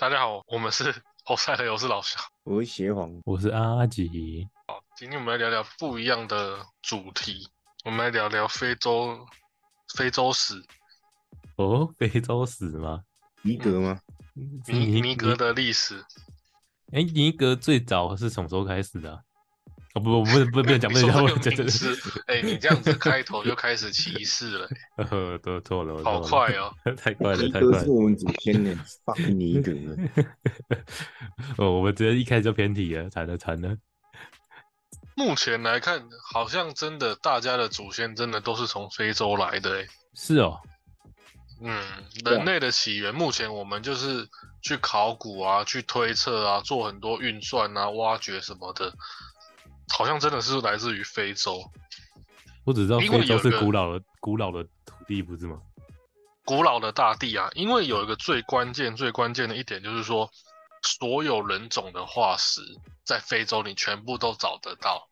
大家好，我们是 欧赛的，我是老肖。我是邪皇，我是阿吉。好今天我们来聊聊不一样的主题，我们来聊聊非洲非洲史。哦，非洲史吗？尼格吗？尼尼格的历史。哎，尼格最早是什么时候开始的？哦不不不不不要讲不能讲，我真的是哎，你这样子开头就开始歧视了，呃，都错了，好快哦，太快了，太快了，是我们祖先呢，fuck 尼格 哦，我们直接一开始就偏题了，惨了惨了。目前来看，好像真的大家的祖先真的都是从非洲来的，哎，是哦，嗯，人类的起源，目前我们就是去考古啊，去推测啊，做很多运算啊，挖掘什么的。好像真的是来自于非洲，我只知道非洲是古老的古老的土地，不是吗？古老的大地啊，因为有一个最关键、最关键的一点，就是说所有人种的化石在非洲你全部都找得到。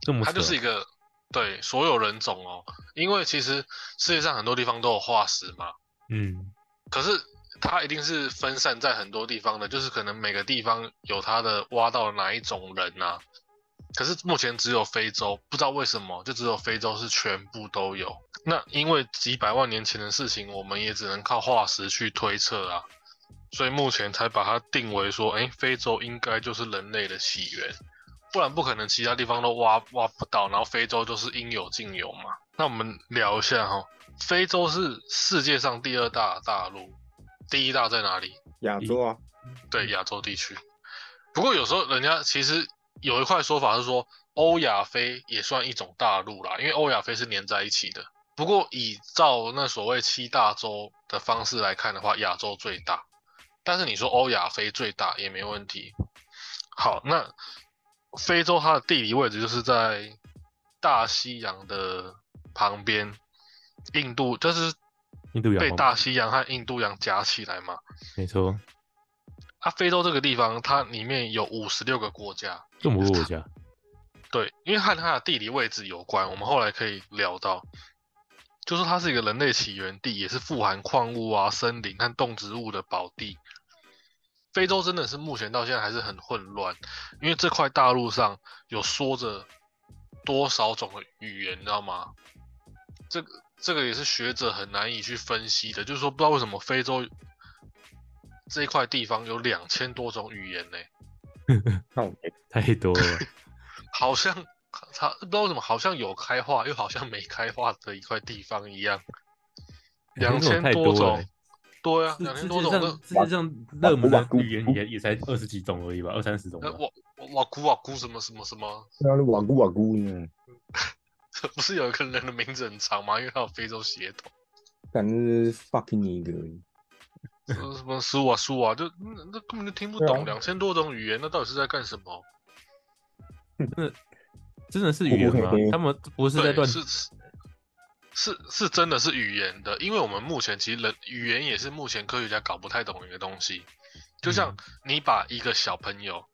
这么它就是一个对所有人种哦，因为其实世界上很多地方都有化石嘛，嗯，可是它一定是分散在很多地方的，就是可能每个地方有它的挖到哪一种人呐。可是目前只有非洲，不知道为什么就只有非洲是全部都有。那因为几百万年前的事情，我们也只能靠化石去推测啊，所以目前才把它定为说，哎，非洲应该就是人类的起源，不然不可能其他地方都挖挖不到，然后非洲就是应有尽有嘛。那我们聊一下哈，非洲是世界上第二大大陆，第一大在哪里？亚洲啊，对，亚洲地区。不过有时候人家其实。有一块说法是说，欧亚非也算一种大陆啦，因为欧亚非是连在一起的。不过以照那所谓七大洲的方式来看的话，亚洲最大。但是你说欧亚非最大也没问题。好，那非洲它的地理位置就是在大西洋的旁边，印度就是印度洋被大西洋和印度洋夹起来嘛？没错。啊，非洲这个地方，它里面有五十六个国家，这么多国家？对，因为和它的地理位置有关，我们后来可以聊到，就说它是一个人类起源地，也是富含矿物啊、森林和动植物的宝地。非洲真的是目前到现在还是很混乱，因为这块大陆上有说着多少种语言，你知道吗？这个这个也是学者很难以去分析的，就是说不知道为什么非洲。这一块地方有两千多种语言呢，太多了，好像他不知道为什么，好像有开化又好像没开化的一块地方一样。两千多种，对啊，两千多种。世界上热门的语言也也才二十几种而已吧，二三十种。瓦瓦古瓦古什么什么什么？那瓦古瓦古呢？不是有一个人的名字很长吗？因为他有非洲血统。感觉是 fucking 一个。什么书啊书啊，就那那根本就听不懂，两千多种语言，那到底是在干什么？那真的是语言吗？他们不是在断是是是真的是语言的，因为我们目前其实人语言也是目前科学家搞不太懂的一个东西。就像你把一个小朋友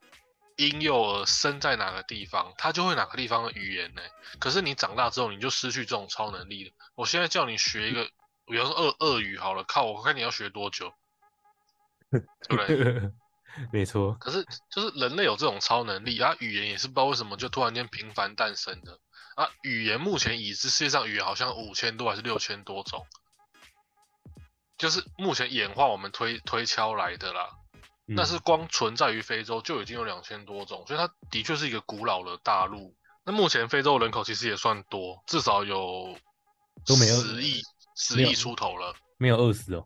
婴幼儿生在哪个地方，他就会哪个地方的语言呢？可是你长大之后，你就失去这种超能力了。我现在叫你学一个。比方说鳄鳄语好了，靠我看你要学多久，对？没错。可是就是人类有这种超能力啊，语言也是不知道为什么就突然间频繁诞生的啊。语言目前已知世界上语言好像五千多还是六千多种，就是目前演化我们推推敲来的啦。但是光存在于非洲就已经有两千多种，所以它的确是一个古老的大陆。那目前非洲人口其实也算多，至少有都没有十亿。十亿出头了，没有饿死哦。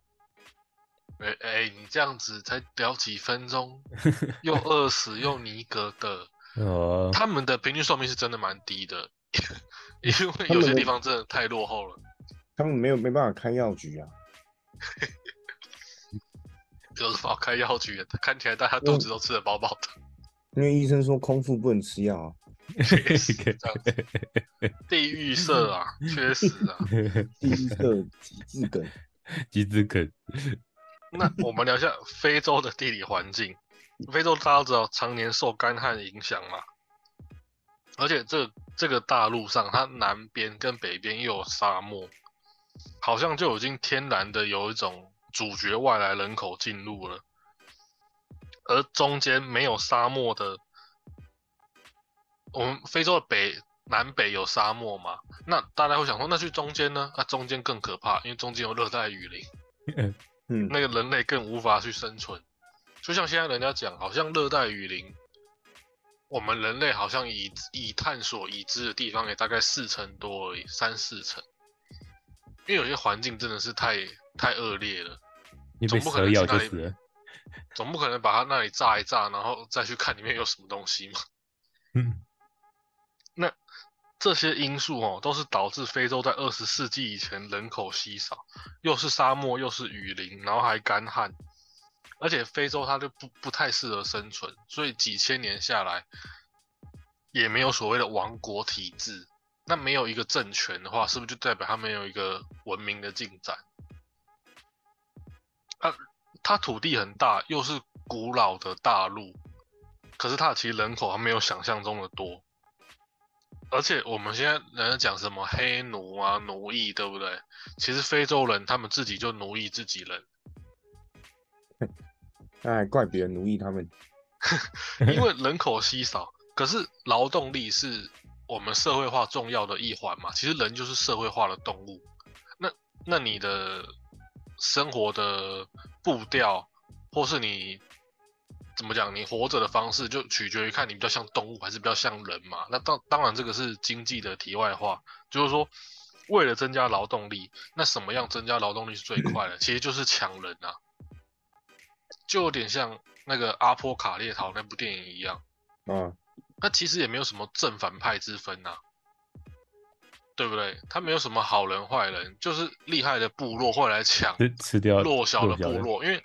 哎哎，你这样子才聊几分钟，又饿死又尼格的。哦，他们的平均寿命是真的蛮低的，因为有些地方真的太落后了。他们没有没办法开药局啊。有什么开药局？看起来大家肚子都吃得饱饱的。因为医生说空腹不能吃药啊。确实这样子，地狱色啊，确实啊，地狱色极致梗，极致梗。那我们聊一下非洲的地理环境。非洲大家知道，常年受干旱影响嘛，而且这这个大陆上，它南边跟北边又有沙漠，好像就已经天然的有一种主角外来人口进入了。而中间没有沙漠的，我们非洲的北南北有沙漠嘛？那大家会想说，那去中间呢？那、中间更可怕，因为中间有热带雨林，嗯，那个人类更无法去生存。就像现在人家讲，好像热带雨林，我们人类好像已已探索已知的地方也大概四成多而已，三四成。因为有些环境真的是太太恶劣了，你总不可能去那里咬就死。总不可能把它那里炸一炸，然后再去看里面有什么东西嘛。嗯，那这些因素哦，都是导致非洲在二十世纪以前人口稀少，又是沙漠，又是雨林，然后还干旱，而且非洲它就不不太适合生存，所以几千年下来，也没有所谓的王国体制。那没有一个政权的话，是不是就代表它没有一个文明的进展？啊，它土地很大，又是古老的大陆，可是它其实人口还没有想象中的多。而且我们现在人家讲什么黑奴啊、奴役，对不对？其实非洲人他们自己就奴役自己人，那 还怪别人奴役他们。因为人口稀少，可是劳动力是我们社会化重要的一环嘛。其实人就是社会化的动物，那那你的生活的步调，或是你怎么讲，你活着的方式，就取决于看你比较像动物还是比较像人嘛。那当当然这个是经济的题外话，就是说为了增加劳动力，那什么样增加劳动力是最 快的？其实就是抢人啊，就有点像那个阿波卡列陶那部电影一样。嗯，那其实也没有什么正反派之分呐、对不对？他没有什么好人坏人，就是厉害的部落会来抢吃吃掉弱小的部落，因为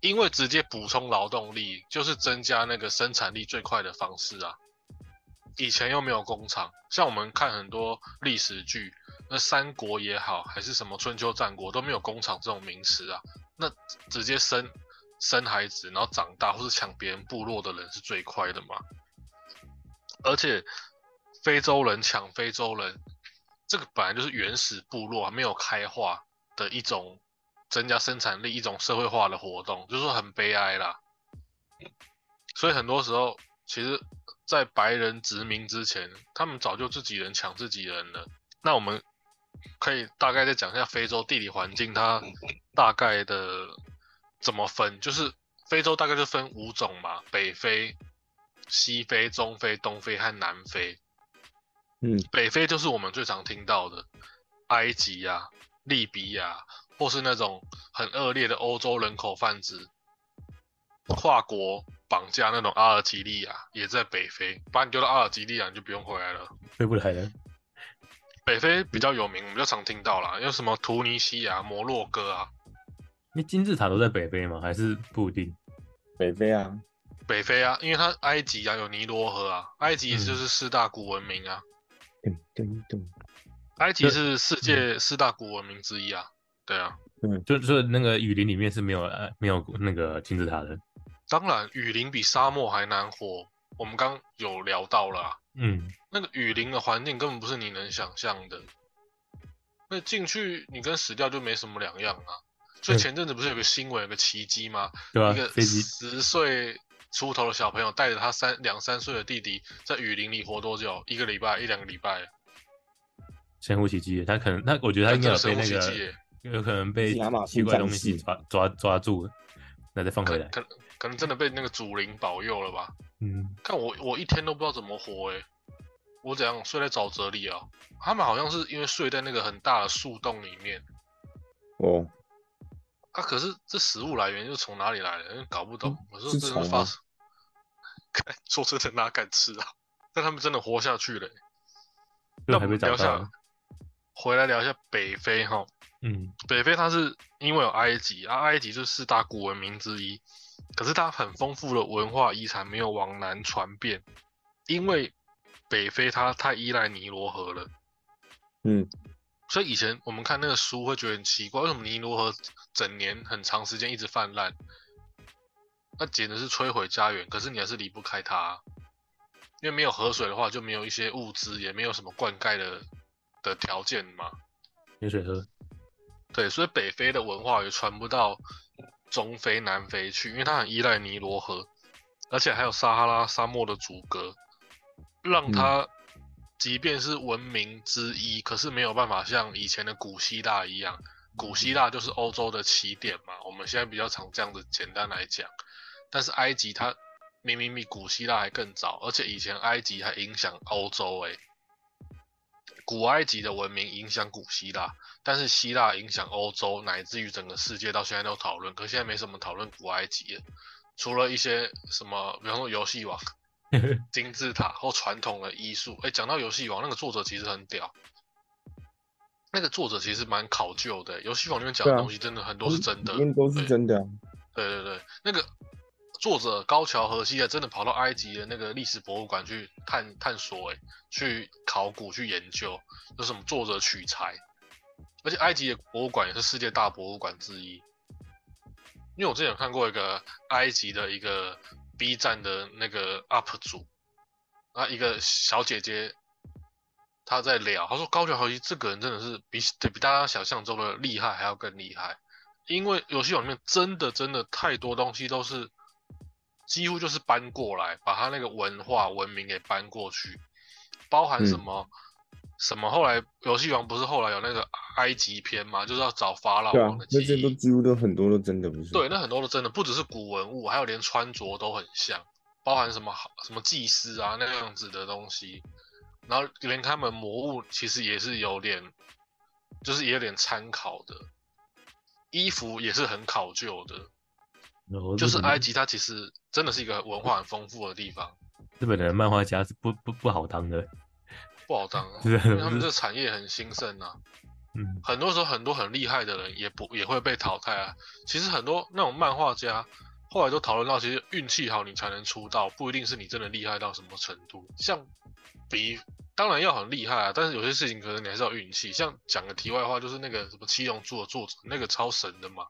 因为直接补充劳动力就是增加那个生产力最快的方式啊。以前又没有工厂，像我们看很多历史剧，那三国也好，还是什么春秋战国都没有工厂这种名词啊。那直接生生孩子，然后长大或是抢别人部落的人是最快的嘛。而且非洲人抢非洲人，这个本来就是原始部落还没有开化的一种增加生产力、一种社会化的活动，就是说很悲哀啦。所以很多时候，其实，在白人殖民之前，他们早就自己人抢自己人了。那我们可以大概再讲一下非洲地理环境，它大概的怎么分？就是非洲大概就分五种嘛，北非、西非、中非、东非和南非。嗯，北非就是我们最常听到的埃及啊、利比亚，或是那种很恶劣的欧洲人口贩子，跨国绑架那种阿尔及利亚也在北非，把你丢到阿尔及利亚你就不用回来了。回不来了。北非比较有名，我们就常听到啦，有什么突尼西亚、摩洛哥啊，那金字塔都在北非吗？还是不一定？北非啊，北非啊，因为它埃及啊有尼罗河啊，埃及嗯就是四大古文明啊，噔噔噔，埃及是世界四大古文明之一啊，对啊，嗯就是那个雨林里面是没有呃没有那个金字塔的。当然雨林比沙漠还难活，我们刚有聊到了、啊，嗯，那个雨林的环境根本不是你能想象的，那进去你跟死掉就没什么两样啊。所以嗯前阵子不是有个新闻，有个奇迹吗？对啊、一个十岁出头的小朋友带着他三两三岁的弟弟在雨林里活多久？一个礼拜，一两个礼拜。神乎其技，他可能他我觉得他应该有被那个耶有可能被是亚马奇怪逊战士东西抓抓抓住了，那再放回来。可可能可能真的被那个祖灵保佑了吧？嗯，看我我一天都不知道怎么活诶、我怎样睡在沼泽里啊？他们好像是因为睡在那个很大的树洞里面哦，啊，可是这食物来源又从哪里来的？搞不懂。我说是真的发生，看 说真的哪敢吃啊？但他们真的活下去了欸、那还被们聊下找到了。，回来聊一下北非哈。嗯，北非它是因为有埃及啊，埃及是四大古文明之一，可是它很丰富的文化遗产没有往南传遍，因为北非它太依赖尼罗河了，嗯，所以以前我们看那个书会觉得很奇怪，为什么尼罗河整年很长时间一直泛滥？那简直是摧毁家园，可是你还是离不开它啊、因为没有河水的话，就没有一些物资，也没有什么灌溉的的条件嘛。没水喝。对，所以北非的文化也传不到中非、南非去，因为它很依赖尼罗河，而且还有撒哈拉沙漠的阻隔，让它即便是文明之一，可是没有办法像以前的古希腊一样。古希腊就是欧洲的起点嘛，我们现在比较常这样子简单来讲。但是埃及它明明比古希腊还更早，而且以前埃及还影响欧洲诶。古埃及的文明影响古希腊，但是希腊影响欧洲，乃至于整个世界到现在都讨论。可现在没什么讨论古埃及了，除了一些什么，比方说游戏王、金字塔或传统的艺术。哎，讲到游戏王，那个作者其实很屌。那个作者其实蛮考究的，游戏王里面讲的东西真的很多是真的，都是真的。对对对，那个。作者高桥和希啊真的跑到埃及的那个历史博物馆去探探索，哎，去考古去研究，有什么作者取材，而且埃及的博物馆也是世界大博物馆之一。因为我之前有看过一个埃及的一个 B 站的那个 UP 主，啊，一个小姐姐，她在聊，她说高桥和希这个人真的是比比大家想象中的厉害还要更厉害，因为游戏里面真的真的太多东西都是。几乎就是搬过来，把他那个文化文明给搬过去，包含什么什么。后来游戏王不是后来有那个埃及篇吗？就是要找法老王的记忆。那些都几乎都很多都真的不是。对，那很多都真的，不只是古文物，还有连穿着都很像，包含什么什么祭司啊那样子的东西，然后连他们魔物其实也是有点，就是也有点参考的，衣服也是很考究的。就是埃及，它其实真的是一个文化很丰富的地方。日本的漫画家是不不不好当的，不好当啊，因为他们这个产业很兴盛啊。嗯，很多时候很多很厉害的人也不也会被淘汰啊。其实很多那种漫画家后来都讨论到，其实运气好你才能出道，不一定是你真的厉害到什么程度。像比当然要很厉害啊，但是有些事情可能你还是要运气。像讲个题外话，就是那个什么七龙珠的作者，那个超神的嘛。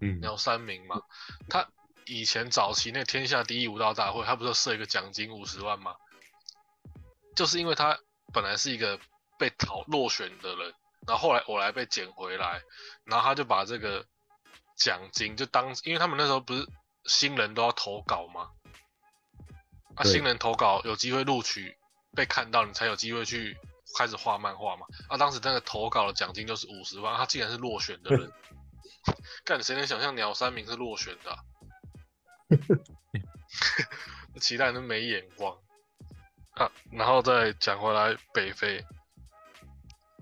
嗯，鸟三明嘛，他以前早期那天下第一武道大会，他不是设一个奖金五十万吗？就是因为他本来是一个被淘落选的人，然后后来我来被捡回来，然后他就把这个奖金就当，因为他们那时候不是新人都要投稿吗？啊，新人投稿有机会录取，被看到你才有机会去开始画漫画嘛。啊，当时那个投稿的奖金就是五十万，他竟然是落选的人。干，谁能想象鸟三明是落选的？其他人都没眼光啊！然后再讲回来，北非。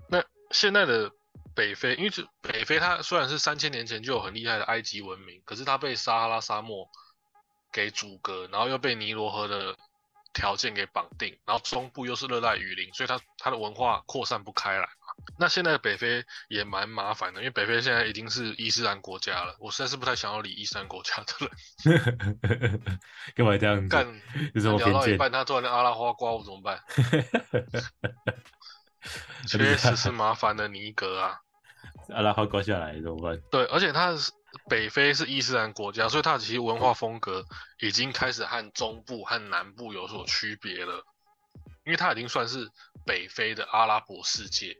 那现在的北非，因为这北非它虽然是三千年前就有很厉害的埃及文明，可是它被撒哈拉沙漠给阻隔，然后又被尼罗河的条件给绑定，然后中部又是热带雨林，所以它它的文化扩散不开来。那现在北非也蛮麻烦的，因为北非现在已经是伊斯兰国家了。我实在是不太想要理伊斯兰国家的人。干嘛这样干？聊到一半，他突然阿拉花刮我怎么办？确 实是麻烦的尼格啊！阿拉花刮下来怎么办？对，而且他北非是伊斯兰国家，所以它其实文化风格已经开始和中部和南部有所区别了，因为它已经算是北非的阿拉伯世界。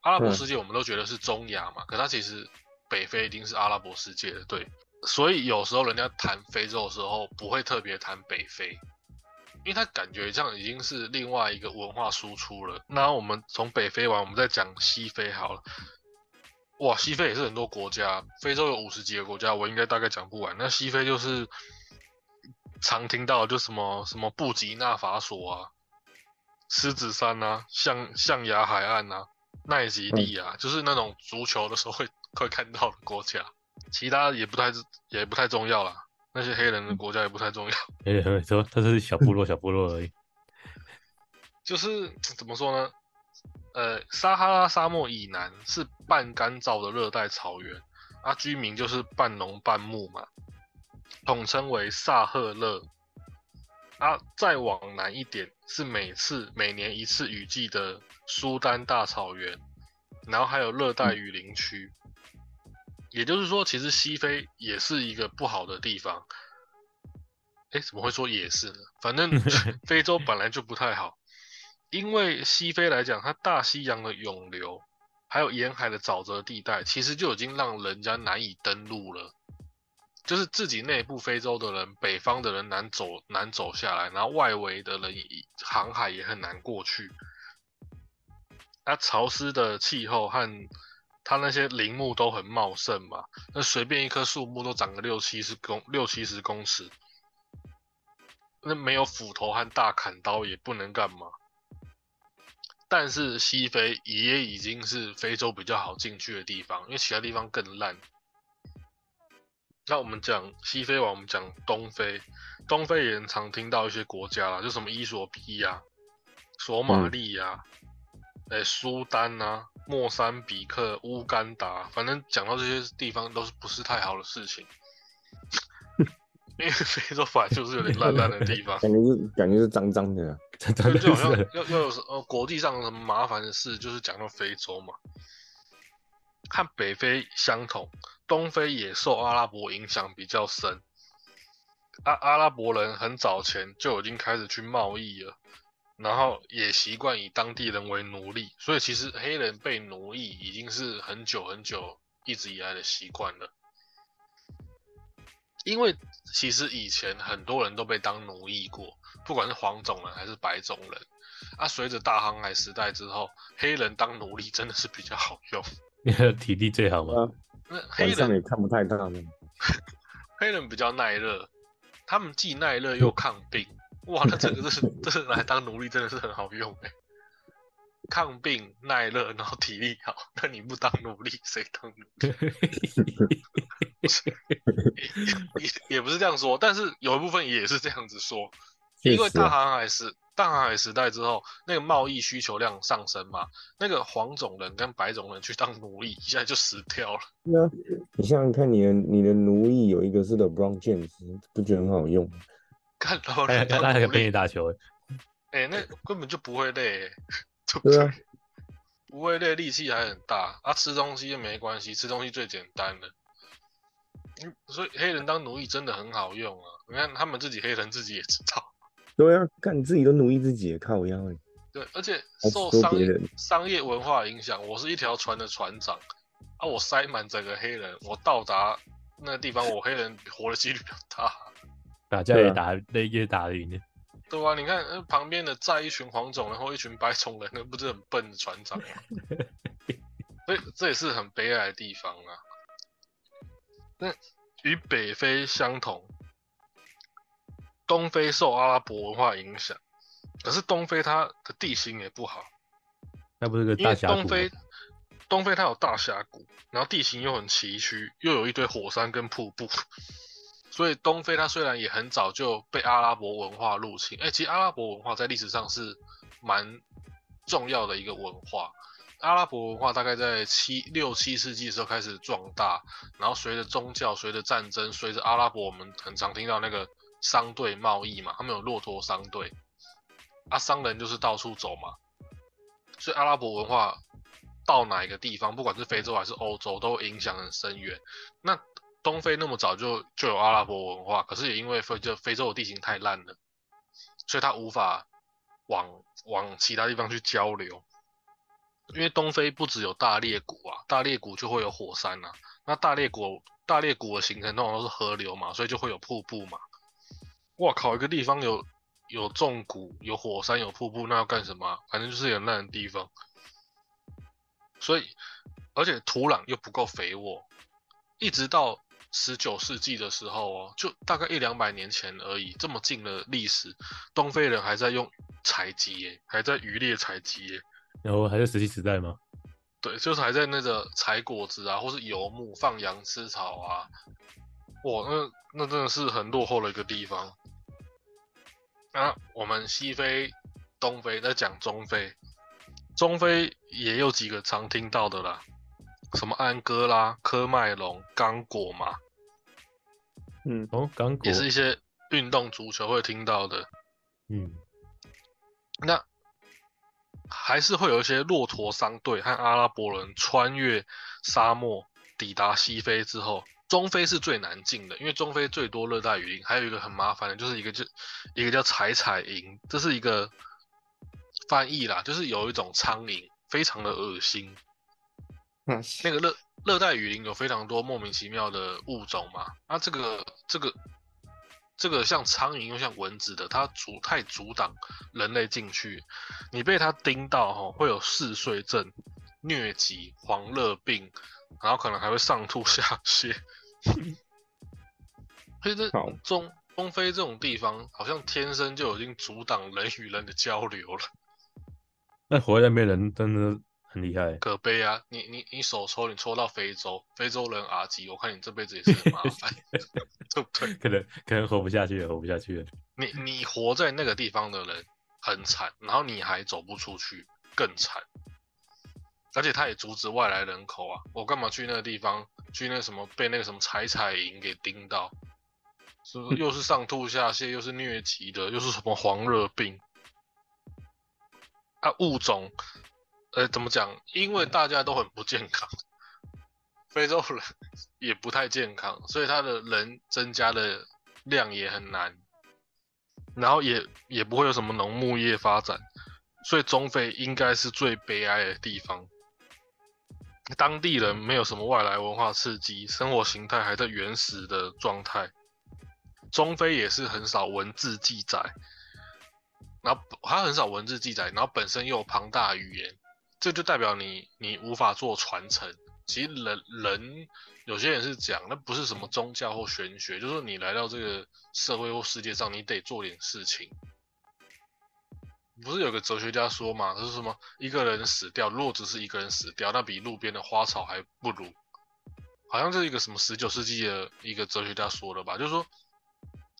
阿拉伯世界我们都觉得是中亚嘛，可它其实北非一定是阿拉伯世界的，对。所以有时候人家谈非洲的时候，不会特别谈北非，因为他感觉这样已经是另外一个文化输出了。那我们从北非完，我们再讲西非好了。哇，西非也是很多国家，非洲有五十几个国家，我应该大概讲不完。那西非就是常听到就什么什么布吉纳法索啊、狮子山啊、象象牙海岸啊。奈及利亚就是那种足球的时候会 会看到的国家，其他也不太也不太重要啦。那些黑人的国家也不太重要。哎，说他是小部落，小部落而已。就是怎么说呢？呃，撒哈拉沙漠以南是半干燥的热带草原，啊，居民就是半农半牧嘛，统称为萨赫勒。啊，再往南一点是每次每年一次雨季的苏丹大草原，然后还有热带雨林区。也就是说，其实西非也是一个不好的地方。哎，怎么会说也是呢？反正 非洲本来就不太好，因为西非来讲，它大西洋的涌流，还有沿海的沼泽地带，其实就已经让人家难以登陆了。就是自己内部非洲的人，北方的人难走难走下来，然后外围的人航海也很难过去。那潮湿的气候和它那些林木都很茂盛嘛，那随便一棵树木都长个六七十公六七十公尺，那没有斧头和大砍刀也不能干嘛。但是西非也已经是非洲比较好进去的地方，因为其他地方更烂。那我们讲西非完，我们讲东非，东非也常听到一些国家啦，就什么伊索比亚、索马利亚。哎，苏丹啊，莫桑比克、乌干达，反正讲到这些地方都是不是太好的事情，因为非洲本来就是有点烂烂的地方，感觉是感觉是脏脏的，就就好像要要有呃国际上什么麻烦的事，就是讲到非洲嘛。和北非相同，东非也受阿拉伯影响比较深，阿阿拉伯人很早前就已经开始去贸易了。然后也习惯以当地人为奴隶，所以其实黑人被奴役已经是很久很久一直以来的习惯了。因为其实以前很多人都被当奴役过，不管是黄种人还是白种人。啊，随着大航海时代之后，黑人当奴隶真的是比较好用，因 为体力最好嘛。那黑人也看不太到呢。黑人比较耐热，他们既耐热又抗病。哇，那这个这是这是来当奴隶真的是很好用哎，抗病耐热，然后体力好。那你不当奴隶，谁当奴隶？也也不是这样说，但是有一部分也是这样子说，因为大航海时大航海时代之后，那个贸易需求量上升嘛，那个黄种人跟白种人去当奴隶，一下就死掉了。对啊，你想想看，你的你的奴役有一个是 The Brown James，不觉得很好用？看到那那还陪你打球？哎，那根本就不会累，不会累，力气还很大。啊，吃东西又没关系，吃东西最简单的。嗯，所以黑人当奴役真的很好用啊！你看他们自己黑人自己也知道。对啊，看你自己都奴役自己，靠腰哎。对，而且受商业商业文化影响，我是一条船的船长啊，我塞满整个黑人，我到达那个地方，我黑人活的几率比较大。打架也打，那也打得赢的。对啊，你看旁边的载一群黄种人或一群白种人，那不是很笨的船长吗？所以这也是很悲哀的地方啊。那与北非相同，东非受阿拉伯文化影响，可是东非它的地形也不好。那不是个大峡谷东非，东非它有大峡谷，然后地形又很崎岖，又有一堆火山跟瀑布。所以东非它虽然也很早就被阿拉伯文化入侵，哎，其实阿拉伯文化在历史上是蛮重要的一个文化。阿拉伯文化大概在七六七世纪的时候开始壮大，然后随着宗教、随着战争、随着阿拉伯，我们很常听到那个商队贸易嘛，他们有骆驼商队，啊，商人就是到处走嘛，所以阿拉伯文化到哪一个地方，不管是非洲还是欧洲，都影响很深远。那东非那么早就就有阿拉伯文化，可是也因为非就非洲的地形太烂了，所以它无法往往其他地方去交流。因为东非不只有大裂谷啊，大裂谷就会有火山呐。那大裂谷大裂谷的形成通常都是河流嘛，所以就会有瀑布嘛。哇靠，一个地方有有重谷、有火山、有瀑布，那要干什么？反正就是有烂的地方。所以，而且土壤又不够肥沃，一直到。十九世纪的时候哦，就大概一两百年前而已，这么近的历史，东非人还在用采集耶，还在渔猎采集耶，然后还在石器时代吗？对，就是还在那个采果子啊，或是游牧、放羊、吃草啊，哇，那那真的是很落后的一个地方。那我们西非、东非在讲中非，中非也有几个常听到的啦。什么安哥拉、科麦隆、刚果嘛，嗯，哦，刚果。也是一些运动足球会听到的，嗯，那还是会有一些骆驼商队和阿拉伯人穿越沙漠抵达西非之后，中非是最难进的，因为中非最多热带雨林，还有一个很麻烦的，就是一个就一个叫采采蝇，这是一个翻译啦，就是有一种苍蝇，非常的恶心。那个热热带雨林有非常多莫名其妙的物种嘛，那这个这个这个像苍蝇又像蚊子的，它阻太阻挡人类进去，你被它叮到哈，会有嗜睡症、疟疾、黄热病，然后可能还会上吐下泻。所以这中中非这种地方，好像天生就已经阻挡人与人的交流了。那活在那边人真的很厉害。可悲啊！你你你手抽，你抽到非洲，非洲人阿吉，我看你这辈子也是很麻烦，对不对？可能可能活不下去了，活不下去了。你你活在那个地方的人很惨，然后你还走不出去，更惨。而且他也阻止外来人口啊！我干嘛去那个地方？去那什么被那个什么采采营给盯到，是不是 又是上吐下泻，又是疟疾的，又是什么黄热病？啊，物种，呃，怎么讲？因为大家都很不健康，非洲人 也不太健康，所以他的人增加的量也很难，然后也也不会有什么农牧业发展，所以中非应该是最悲哀的地方。当地人没有什么外来文化刺激，生活形态还在原始的状态。中非也是很少文字记载，然后它很少文字记载，然后本身又有庞大语言，这就代表你你无法做传承。其实人人有些人是讲，那不是什么宗教或玄学，就是你来到这个社会或世界上，你得做点事情。不是有个哲学家说嘛，他说什么一个人死掉，若只是一个人死掉，那比路边的花草还不如。好像是一个什么十九世纪的一个哲学家说的吧，就是说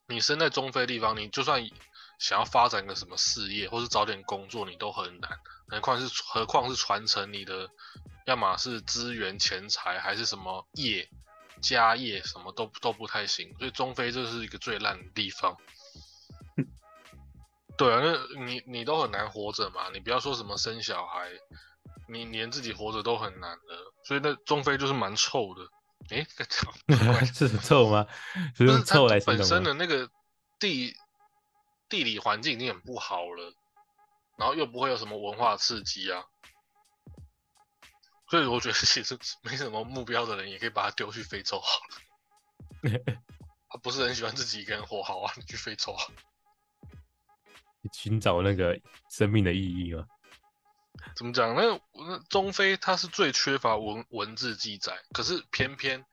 你身在中非地方，你就算想要发展个什么事业，或是找点工作，你都很难。何况是何况是传承你的，要么是资源、钱财，还是什么业、家业，什么都都不太行。所以中非这是一个最烂的地方。对啊，那你你都很难活着嘛，你不要说什么生小孩，你连自己活着都很难的。所以那中非就是蛮臭的。诶，在讲 是很臭吗？是用就是臭来形本身？的那个地地理环境已经很不好了，然后又不会有什么文化刺激啊，所以我觉得其实没什么目标的人也可以把他丢去非洲好了。他不是很喜欢自己一个人活，好啊，你去非洲啊。寻找那个生命的意义吗？怎么讲？那那中非它是最缺乏文文字记载，可是偏偏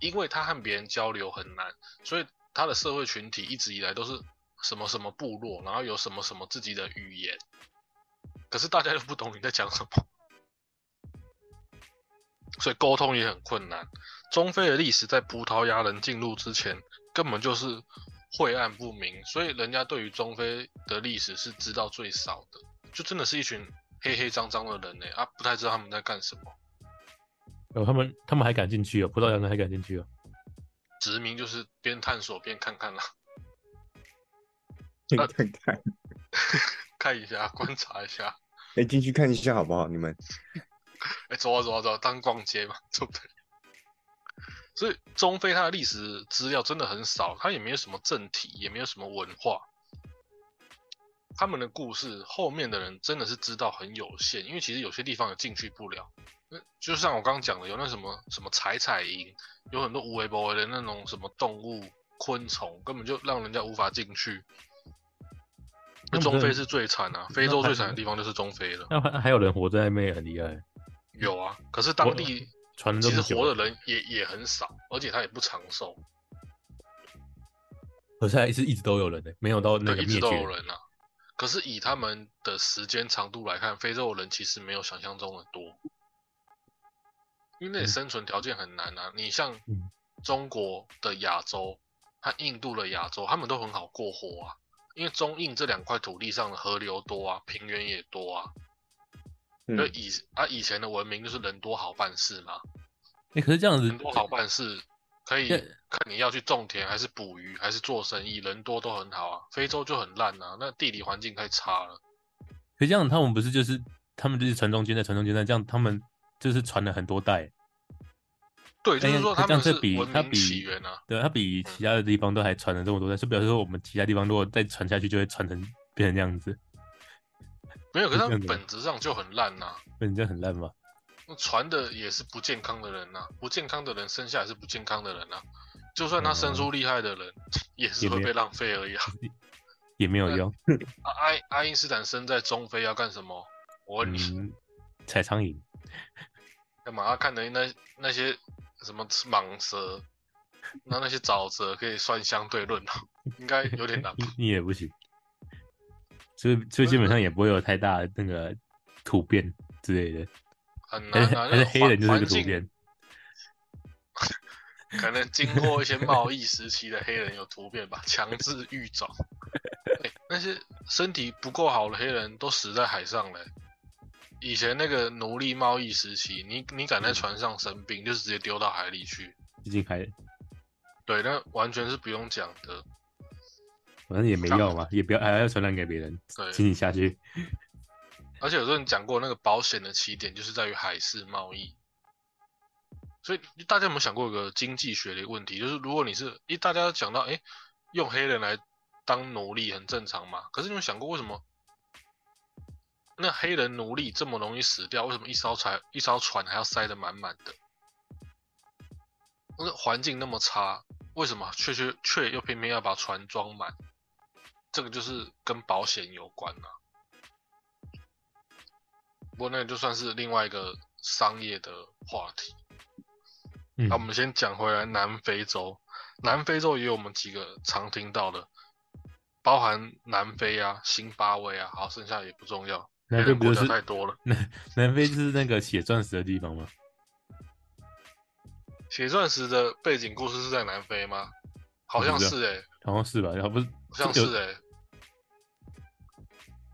因为它和别人交流很难，所以它的社会群体一直以来都是什么什么部落，然后有什么什么自己的语言，可是大家又不懂你在讲什么，所以沟通也很困难。中非的历史在葡萄牙人进入之前，根本就是晦暗不明，所以人家对于中非的历史是知道最少的，就真的是一群黑黑脏脏的人呢、啊，不太知道他们在干什么。哦，他们他们还敢进去哦，葡萄牙人还敢进去哦。殖民就是边探索边看看啦、看看，看一下，观察一下。哎，进去看一下好不好？你们 哎、走啊走啊走啊，当逛街嘛，对不对？所以中非它的历史资料真的很少，它也没有什么政体，也没有什么文化。他们的故事后面的人真的是知道很有限，因为其实有些地方也进去不了。那就像我刚刚讲的，有那什么什么采采营，有很多无为不为的那种什么动物、昆虫，根本就让人家无法进去。中非是最惨啊，非洲最惨的地方就是中非了。那还还有人活在那边也很厉害，有啊，可是当地传其实活的人也也很少，而且他也不长寿，可是还是一直都有人呢，没有到那对，一直都有人啊。可是以他们的时间长度来看，非洲人其实没有想象中的多，因为生存条件很难啊。你像嗯中国的亚洲和印度的亚洲，他们都很好过活啊，因为中印这两块土地上的河流多啊，平原也多啊。嗯就以啊以前的文明就是人多好办事嘛，哎，可是这样子人多好办事，可以看你要去种田还是捕鱼还是做生意，人多都很好啊。非洲就很烂啊，那地理环境太差了。可这样他们不是就是他们就是传宗接代，传宗接代，这样他们就是传了很多代，对，就是哎说他们是比它比起源啊。对，它比其他的地方都还传了这么多代，就表示说我们其他地方如果再传下去，就会传成变成这样子，没有，可是他们本质上就很烂呐、那你这样很烂吗？传的也是不健康的人呐、不健康的人生下来是不健康的人呐、就算他生出厉害的人，也是会被浪费而已啊。也没有用。啊爱爱因斯坦生在中非要干什么？我问你，嗯，踩苍蝇，干嘛？他看的那那些什么蟒蛇，那那些沼泽可以算相对论了，应该有点难吧。你你也不行，所以所以基本上也不会有太大的那个突变之类的，很 难啊。还是黑人就是个突变。可能经过一些贸易时期的黑人有突变吧，强制育种。欸那些身体不够好的黑人都死在海上嘞。以前那个奴隶贸易时期，你你敢在船上生病，就是直接丢到海里去。毕竟还对，那完全是不用讲的。反正也没用嘛，也不要还要传染给别人，对请你下去。而且有时候你讲过，那个保险的起点就是在于海事贸易。所以大家有没有想过一个经济学的问题？就是如果你是，一大家讲到，哎，用黑人来当奴隶很正常嘛？可是你有想过为什么那黑人奴隶这么容易死掉？为什么一艘船一艘船还要塞得满满的？那个环境那么差，为什么却却却又偏偏要把船装满？这个就是跟保险有关啊。不过那个就算是另外一个商业的话题。嗯那我们先讲回来南非洲，南非洲也有我们几个常听到的，包含南非啊、辛巴威啊，好，剩下也不重要，南非国家不就是太多了。南 南非是那个写钻石的地方吗？写钻石的背景故事是在南非吗？好像是诶、好像是吧？好不是好像有是诶、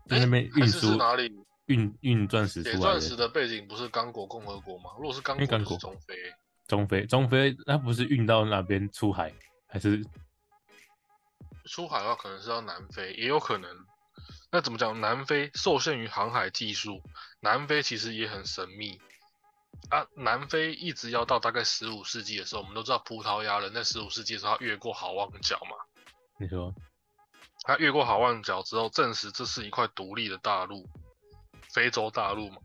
在那边运输哪里？运运钻石出来写钻石的。背景不是刚果共和国吗？如果是刚果，刚果中非欸、中非中非，那不是运到那边出海，还是出海的话，可能是到南非，也有可能。那怎么讲？南非受限于航海技术，南非其实也很神秘啊。南非一直要到大概十五世纪的时候，我们都知道葡萄牙人在十五世纪的时候他越过好望角嘛，你说他越过好望角之后，证实这是一块独立的大陆，非洲大陆嘛。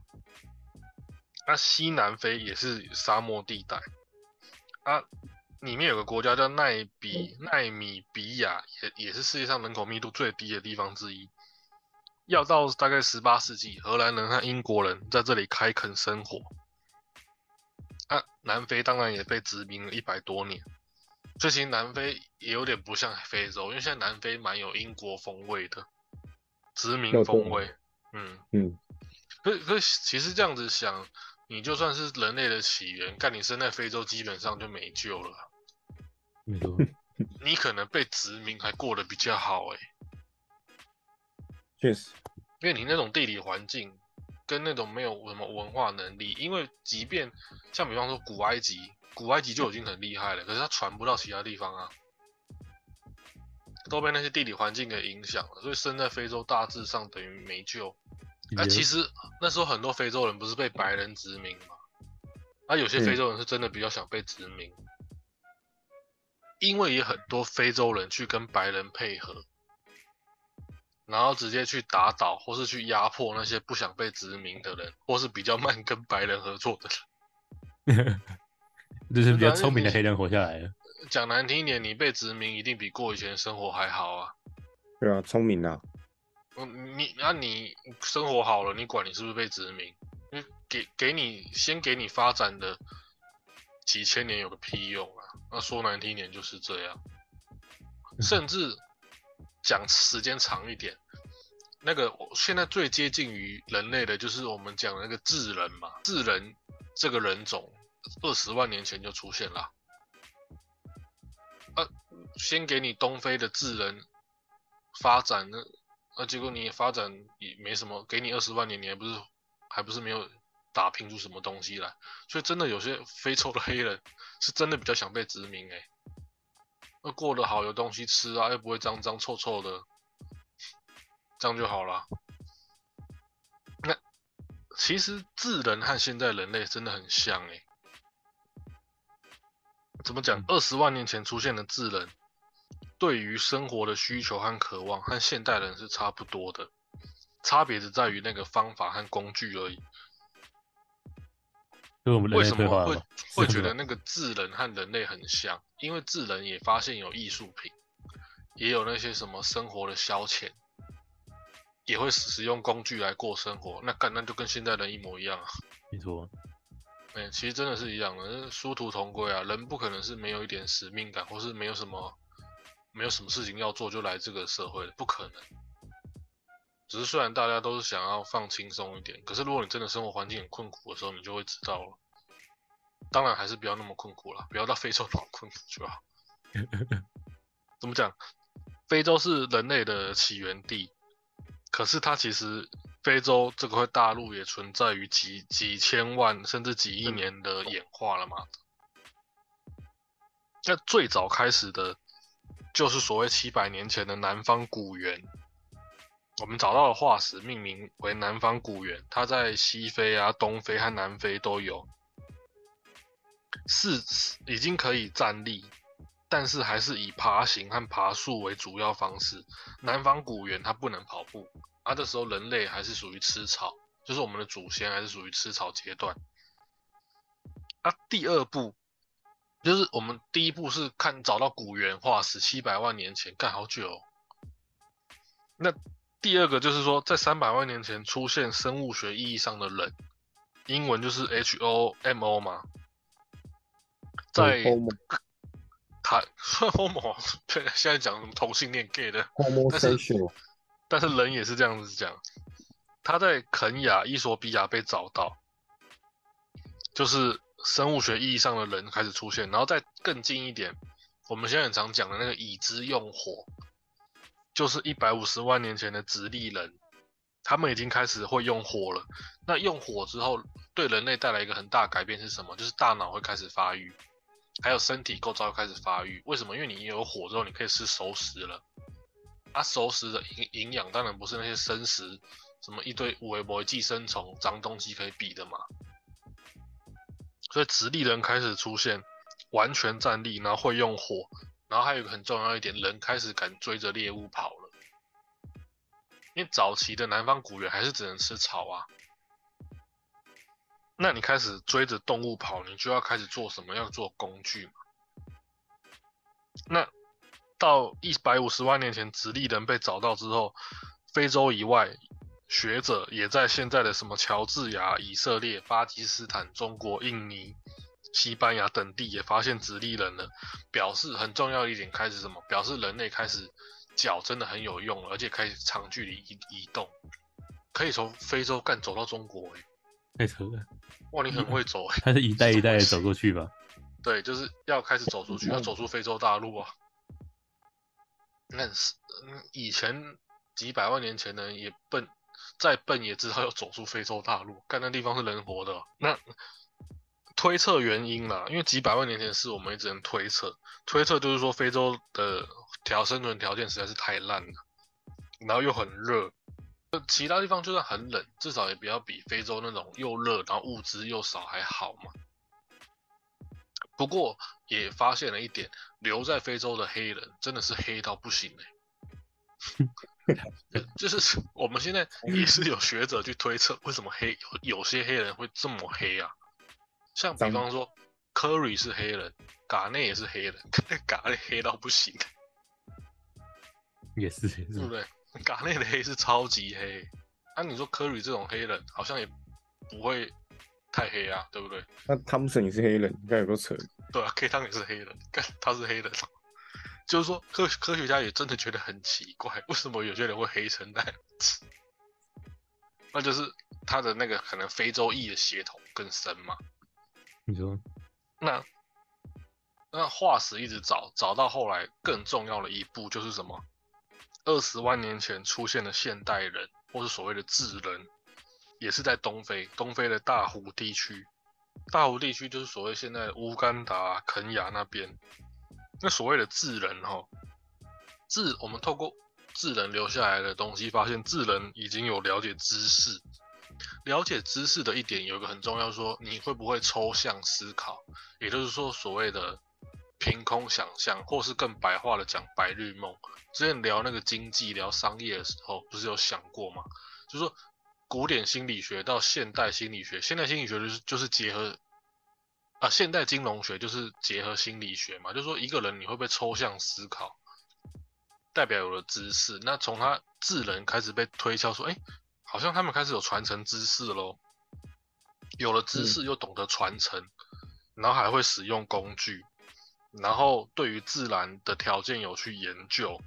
那西南非也是沙漠地带啊，里面有个国家叫奈比奈米比亚，也也是世界上人口密度最低的地方之一。要到大概十八世纪，荷兰人和英国人在这里开垦生活。啊，南非当然也被殖民了一百多年。所以其实南非也有点不像非洲，因为现在南非蛮有英国风味的，殖民风味。嗯，嗯，可可其实这样子想，你就算是人类的起源，干你生在非洲基本上就没救了。没错，你可能被殖民还过得比较好诶、确实，因为你那种地理环境跟那种没有什么文化能力，因为即便像比方说古埃及，古埃及就已经很厉害了，可是它传不到其他地方啊，都被那些地理环境给影响了，所以生在非洲大致上等于没救。啊，其实那时候很多非洲人不是被白人殖民吗？啊，有些嗯非洲人是真的比较想被殖民，因为也很多非洲人去跟白人配合，然后直接去打倒或是去压迫那些不想被殖民的人，或是比较慢跟白人合作的人。就是比较聪明的黑人活下来了。讲难听一点，你被殖民一定比过以前生活还好啊。对啊，聪明啊，嗯，你那、你生活好了，你管你是不是被殖民？因为给给你先给你发展的几千年有个屁用啊！那说难听一点就是这样，甚至讲时间长一点，那个我现在最接近于人类的就是我们讲的那个智人嘛，智人这个人种二十万年前就出现了。啊，先给你东非的智人发展那啊，结果你发展也没什么，给你二十万年，你还不是还不是没有打拼出什么东西来？所以真的有些非洲的黑人是真的比较想被殖民哎、那过得好，有东西吃啊，又不会脏脏臭臭的，这样就好了。那其实智人和现在人类真的很像哎、怎么讲？二十万年前出现的智人，对于生活的需求和渴望和现代人是差不多的，差别只在于那个方法和工具而已。就我们为什么会？会觉 得那个智人和人类很像？因为智人也发现有艺术品，也有那些什么生活的消遣，也会使用工具来过生活。那干那就跟现在人一模一样啊！没错，哎、其实真的是一样的，殊途同归啊！人不可能是没有一点使命感，或是没有什么没有什么事情要做就来这个社会的，不可能。只是虽然大家都是想要放轻松一点，可是如果你真的生活环境很困苦的时候，你就会知道了。当然还是不要那么困苦了，不要到非洲那么困苦就好。怎么讲？非洲是人类的起源地，可是它其实非洲这块大陆也存在于几几千万甚至几亿年的演化了嘛。那最早开始的，就是所谓七百年前的南方古猿。我们找到的化石命名为南方古猿，它在西非啊、东非和南非都有，是已经可以站立，但是还是以爬行和爬树为主要方式。南方古猿它不能跑步，啊，这时候人类还是属于吃草，就是我们的祖先还是属于吃草阶段。啊，第二步就是我们第一步是看找到古猿化石，七百万年前，干好久、那第二个就是说，在三百万年前出现生物学意义上的人，英文就是 H O M O 嘛，在 homo 台 homo 对，现在讲什么同性恋 gay 的，homosexual 但是人也是这样子讲。他在肯亚、伊索比亚被找到，就是生物学意义上的人开始出现，然后再更近一点，我们现在很常讲的那个已知用火，就是一百五十万年前的直立人，他们已经开始会用火了。那用火之后，对人类带来一个很大改变是什么？就是大脑会开始发育，还有身体构造开始发育。为什么？因为你有火之后，你可以吃熟食了。啊，熟食的营营养当然不是那些生食，什么一堆五维博寄生虫、脏东西可以比的嘛。所以直立人开始出现，完全站立，然后会用火，然后还有一个很重要一点，人开始敢追着猎物跑了。因为早期的南方古猿还是只能吃草啊，那你开始追着动物跑，你就要开始做什么？要做工具嘛。那到一百五十万年前，直立人被找到之后，非洲以外，学者也在现在的什么乔治亚、以色列、巴基斯坦、中国、印尼、西班牙等地也发现直立人了，表示很重要的一点开始什么？表示人类开始脚真的很有用了，而且开始长距离移移动，可以从非洲干走到中国、欸，太扯了，哇，你很会走、欸，他是一代一代的走过去吧？对，就是要开始走出去，要走出非洲大陆啊。那是嗯以前几百万年前的人也笨，再笨也知道要走出非洲大陆，干那地方是人活的哦。那推测原因啦，因为几百万年前的事我们也只能推测，推测就是说非洲的条生存条件实在是太烂了，然后又很热。呃其他地方就算很冷，至少也不要比非洲那种又热然后物资又少还好嘛。不过也发现了一点，留在非洲的黑人真的是黑到不行哎、就就是我们现在也是有学者去推测，为什么黑有有些黑人会这么黑啊？像比方说，Curry 是黑人，嘎内也是黑人，嘎内黑到不行，也是也是，对不对？嘎内的黑是超级黑，那、你说 Curry 这种黑人好像也不会太黑啊，对不对？那汤姆森也是黑人，应该有个扯。对啊，K 汤也是黑人，干他是黑人，就是说科科学家也真的觉得很奇怪，为什么有些人会黑成那样子？那就是他的那个可能非洲裔的血统更深嘛。你说那那化石一直找，找到后来更重要的一步就是什么？二十万年前出现的现代人，或是所谓的智人，也是在东非，东非的大湖地区。大湖地区就是所谓现在乌干达、肯亚那边。那所谓的智人哈，智我们透过智人留下来的东西，发现智人已经有了解知识。了解知识的一点有一个很重要说你会不会抽象思考，也就是说所谓的凭空想象，或是更白话的讲白日梦。之前聊那个经济、聊商业的时候，不是有想过吗？就是说古典心理学到现代心理学，现代心理学就是就是结合啊，现代金融学就是结合心理学嘛，就是说一个人你会不会抽象思考，代表有了知识。那从他智能开始被推敲说，哎，好像他们开始有传承知识喽。有了知识又懂得传承，然后还会使用工具，然后对于自然的条件有去研究，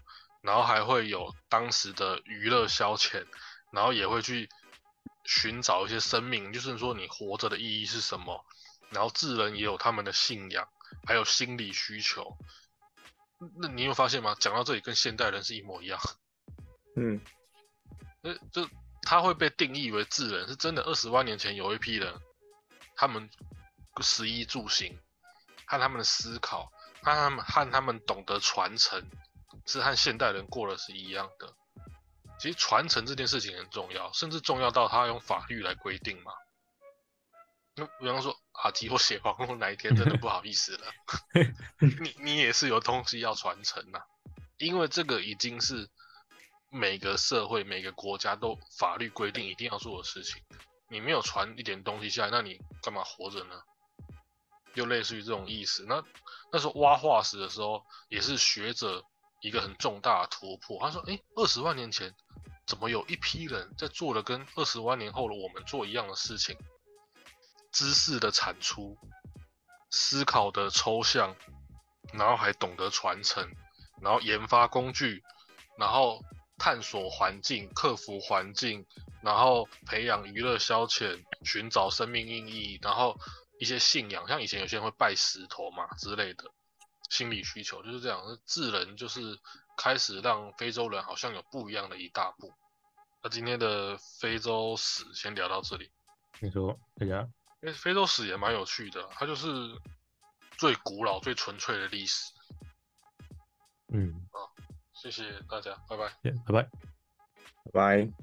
然后还会有当时的娱乐消遣，然后也会去寻找一些生命，就是说你活着的意义是什么。然后智人也有他们的信仰，还有心理需求。那你有发现吗？讲到这里跟现代人是一模一样。嗯，那就他会被定义为智人，是真的。二十万年前有一批人，他们食衣住行，和他们的思考，和他们和他们懂得传承，是和现代人过的是一样的。其实传承这件事情很重要，甚至重要到他用法律来规定嘛。那比方说阿基或写黄龙哪一天真的不好意思了，你你也是有东西要传承呐，因为这个已经是每个社会每个国家都法律规定一定要做的事情，你没有传一点东西下来，那你干嘛活着呢？又类似于这种意思。那那时候挖化石的时候，也是学者一个很重大的突破。他说：“哎，二十万年前怎么有一批人在做了跟二十万年后的我们做一样的事情？”知识的产出，思考的抽象，然后还懂得传承，然后研发工具，然后探索环境，克服环境，然后培养娱乐消遣，寻找生命意义，然后一些信仰，像以前有些人会拜石头嘛之类的，心理需求就是这样。智人就是开始让非洲人好像有不一样的一大步。那今天的非洲史先聊到这里。你说大家。因为非洲史也蛮有趣的，它就是最古老、最纯粹的历史。嗯，啊，谢谢大家，拜拜，拜拜，拜拜。